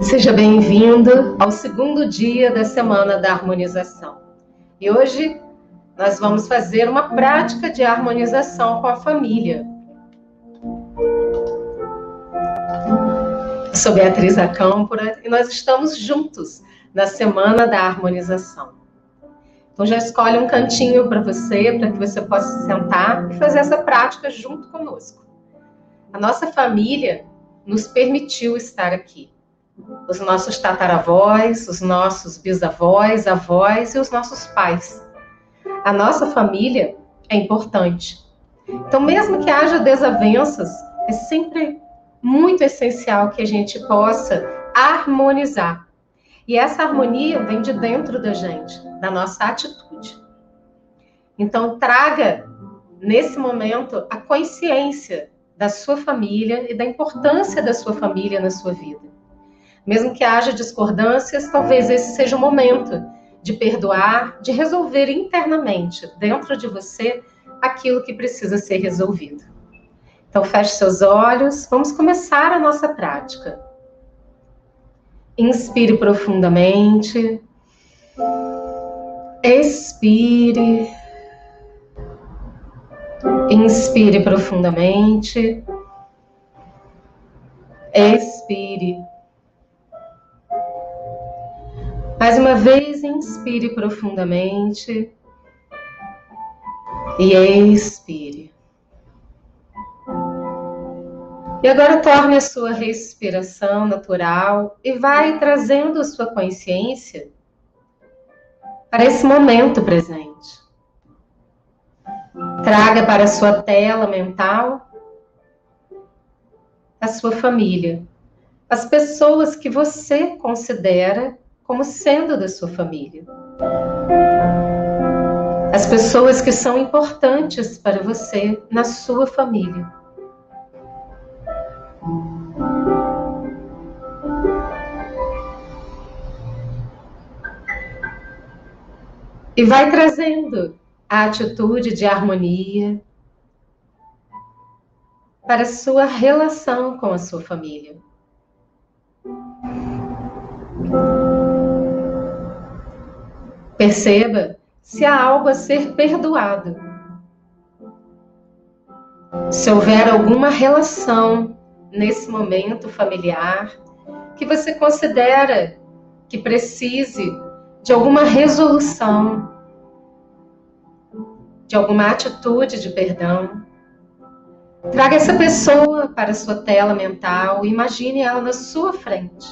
Seja bem-vindo ao segundo dia da Semana da Harmonização. E hoje nós vamos fazer uma prática de harmonização com a família. Eu sou Beatriz Acâmpora e nós estamos juntos na Semana da Harmonização. Então já escolhe um cantinho para você, para que você possa sentar e fazer essa prática junto conosco. A nossa família nos permitiu estar aqui. Os nossos tataravós, os nossos bisavós, avós e os nossos pais. A nossa família é importante. Então, mesmo que haja desavenças, é sempre muito essencial que a gente possa harmonizar. E essa harmonia vem de dentro da gente, da nossa atitude. Então, traga nesse momento a consciência da sua família e da importância da sua família na sua vida. Mesmo que haja discordâncias, talvez esse seja o momento de perdoar, de resolver internamente, dentro de você, aquilo que precisa ser resolvido. Então, feche seus olhos, vamos começar a nossa prática. Inspire profundamente. Expire. Inspire profundamente. Expire. Mais uma vez, inspire profundamente e expire. E agora torne a sua respiração natural e vai trazendo a sua consciência para esse momento presente. Traga para a sua tela mental a sua família, as pessoas que você considera como sendo da sua família. As pessoas que são importantes para você na sua família. E vai trazendo a atitude de harmonia para sua relação com a sua família. Perceba se há algo a ser perdoado. Se houver alguma relação nesse momento familiar que você considera que precise de alguma resolução, de alguma atitude de perdão. Traga essa pessoa para a sua tela mental, imagine ela na sua frente,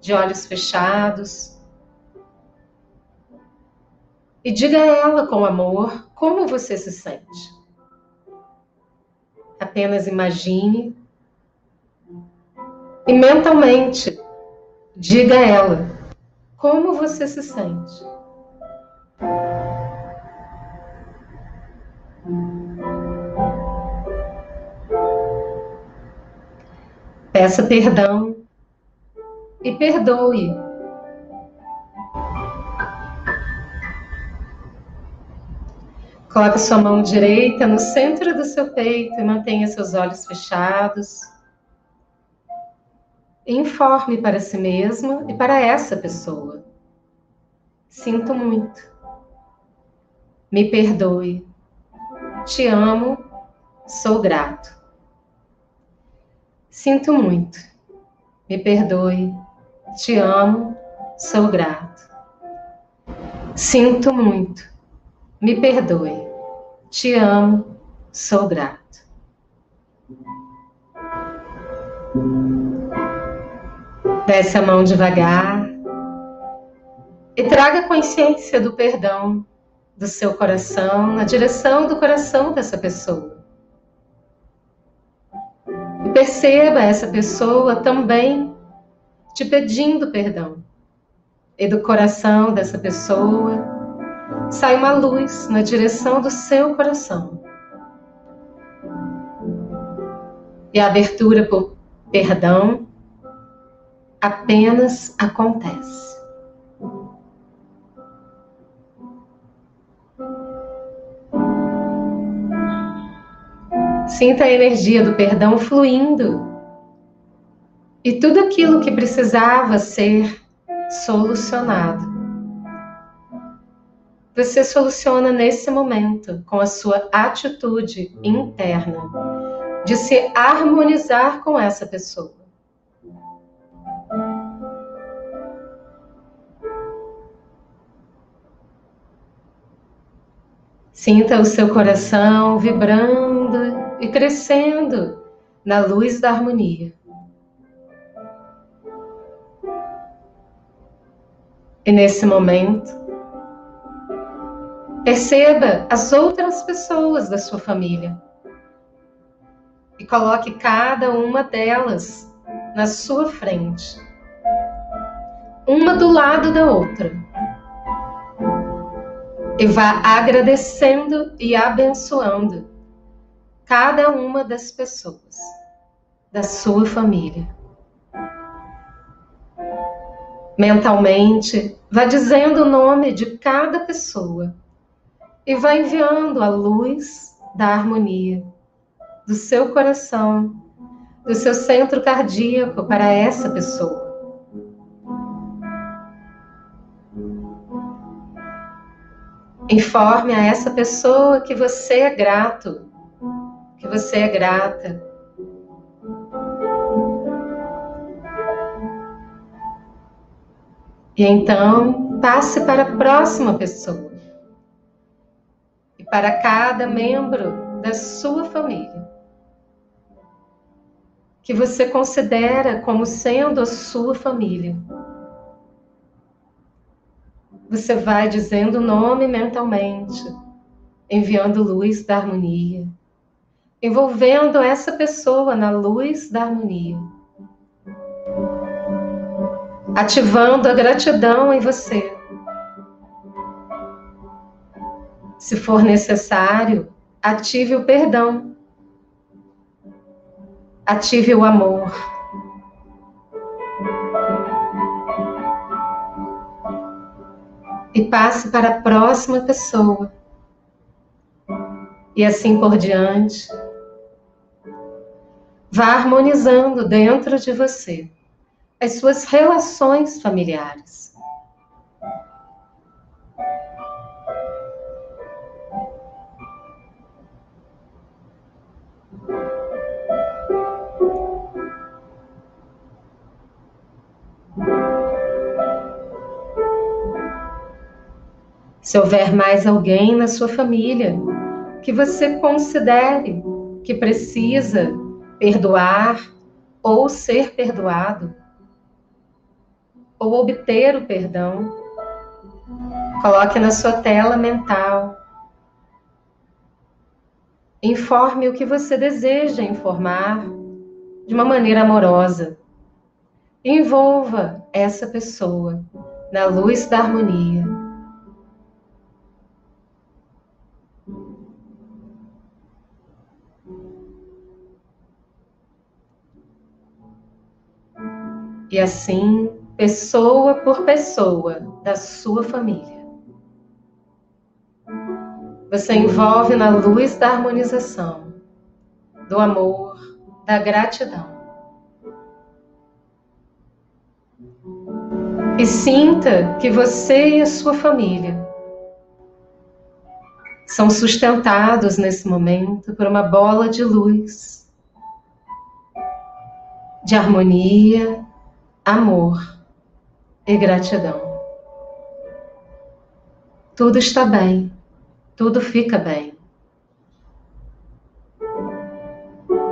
de olhos fechados. E diga a ela com amor como você se sente. Apenas imagine e mentalmente diga a ela como você se sente? Peça perdão e perdoe. Coloque sua mão direita no centro do seu peito e mantenha seus olhos fechados. Informe para si mesmo e para essa pessoa. Sinto muito. Me perdoe. Te amo. Sou grato. Sinto muito. Me perdoe. Te amo. Sou grato. Sinto muito. Me perdoe. Te amo. Sou grato. Desce a mão devagar e traga consciência do perdão do seu coração na direção do coração dessa pessoa. Perceba essa pessoa também te pedindo perdão. E do coração dessa pessoa sai uma luz na direção do seu coração. E a abertura por perdão apenas acontece. Sinta a energia do perdão fluindo E tudo aquilo que precisava ser solucionado, você soluciona nesse momento com a sua atitude interna de se harmonizar com essa pessoa. Sinta o seu coração vibrando e crescendo na luz da harmonia. E nesse momento, perceba as outras pessoas da sua família e coloque cada uma delas na sua frente, uma do lado da outra e vá agradecendo e abençoando cada uma das pessoas da sua família. Mentalmente, vá dizendo o nome de cada pessoa e vá enviando a luz da harmonia do seu coração, do seu centro cardíaco para essa pessoa. Informe a essa pessoa que você é grato, você é grata. E então passe para a próxima pessoa. E para cada membro da sua família. Que você considera como sendo a sua família você vai dizendo o nome mentalmente, enviando luz da harmonia, envolvendo essa pessoa na luz da harmonia, ativando a gratidão em você. Se for necessário, ative o perdão, ative o amor. e passe para a próxima pessoa. E assim por diante. Vá harmonizando dentro de você as suas relações familiares. Se houver mais alguém na sua família que você considere que precisa perdoar ou ser perdoado, ou obter o perdão, coloque na sua tela mental. Informe o que você deseja informar de uma maneira amorosa. Envolva essa pessoa na luz da harmonia. E assim, pessoa por pessoa da sua família. Você envolve na luz da harmonização, do amor, da gratidão. E sinta que você e a sua família são sustentados nesse momento por uma bola de luz, de harmonia amor e gratidão. Tudo está bem, tudo fica bem.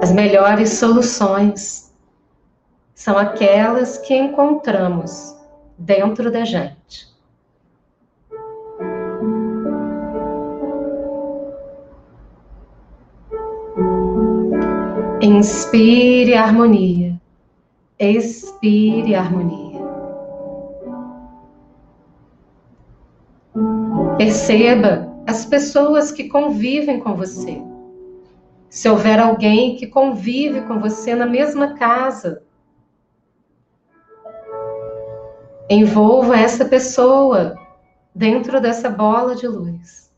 As melhores soluções são aquelas que encontramos dentro da gente. Inspire harmonia. Expire harmonia. Perceba as pessoas que convivem com você. Se houver alguém que convive com você na mesma casa, envolva essa pessoa dentro dessa bola de luz.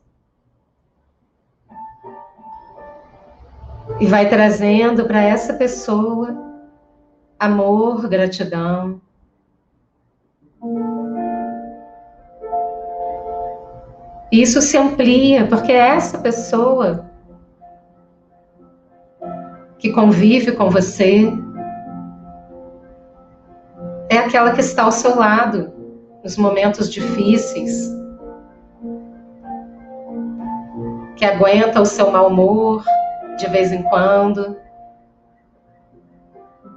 E vai trazendo para essa pessoa amor, gratidão. Isso se amplia porque é essa pessoa que convive com você é aquela que está ao seu lado nos momentos difíceis, que aguenta o seu mau humor de vez em quando,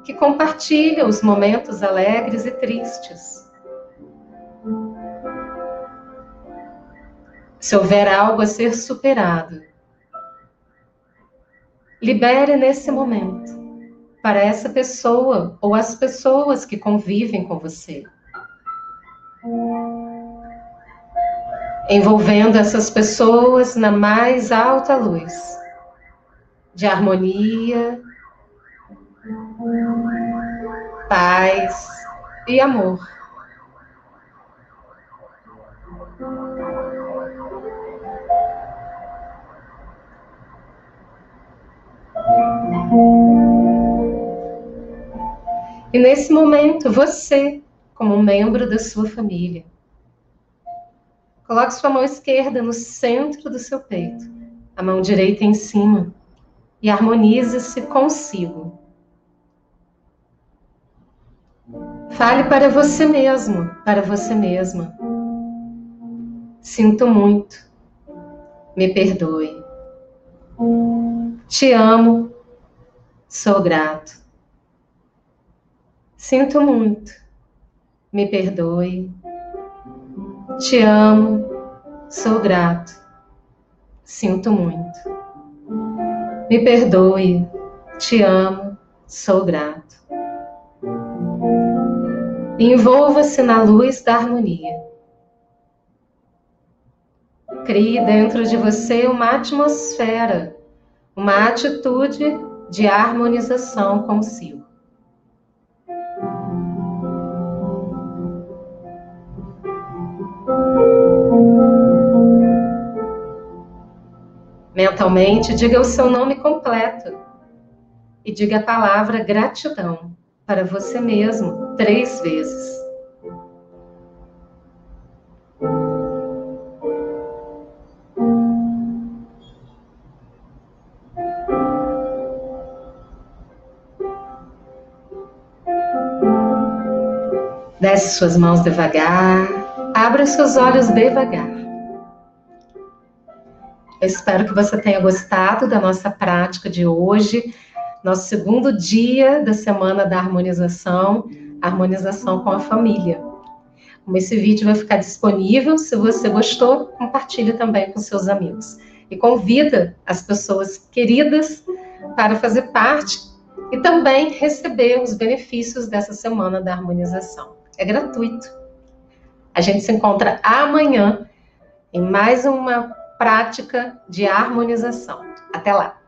que compartilha os momentos alegres e tristes. Se houver algo a ser superado, libere nesse momento para essa pessoa ou as pessoas que convivem com você. Envolvendo essas pessoas na mais alta luz de harmonia, paz e amor. E nesse momento, você, como membro da sua família, coloque sua mão esquerda no centro do seu peito, a mão direita em cima, e harmonize-se consigo. Fale para você mesmo, para você mesma. Sinto muito. Me perdoe. Te amo. Sou grato. Sinto muito. Me perdoe. Te amo. Sou grato. Sinto muito. Me perdoe. Te amo. Sou grato. Envolva-se na luz da harmonia. Crie dentro de você uma atmosfera, uma atitude de harmonização consigo. Mentalmente, diga o seu nome completo e diga a palavra gratidão para você mesmo três vezes. Desce suas mãos devagar, abra seus olhos devagar. Eu espero que você tenha gostado da nossa prática de hoje, nosso segundo dia da semana da harmonização, harmonização com a família. Como esse vídeo vai ficar disponível, se você gostou, compartilhe também com seus amigos. E convida as pessoas queridas para fazer parte e também receber os benefícios dessa semana da harmonização. É gratuito. A gente se encontra amanhã em mais uma prática de harmonização. Até lá!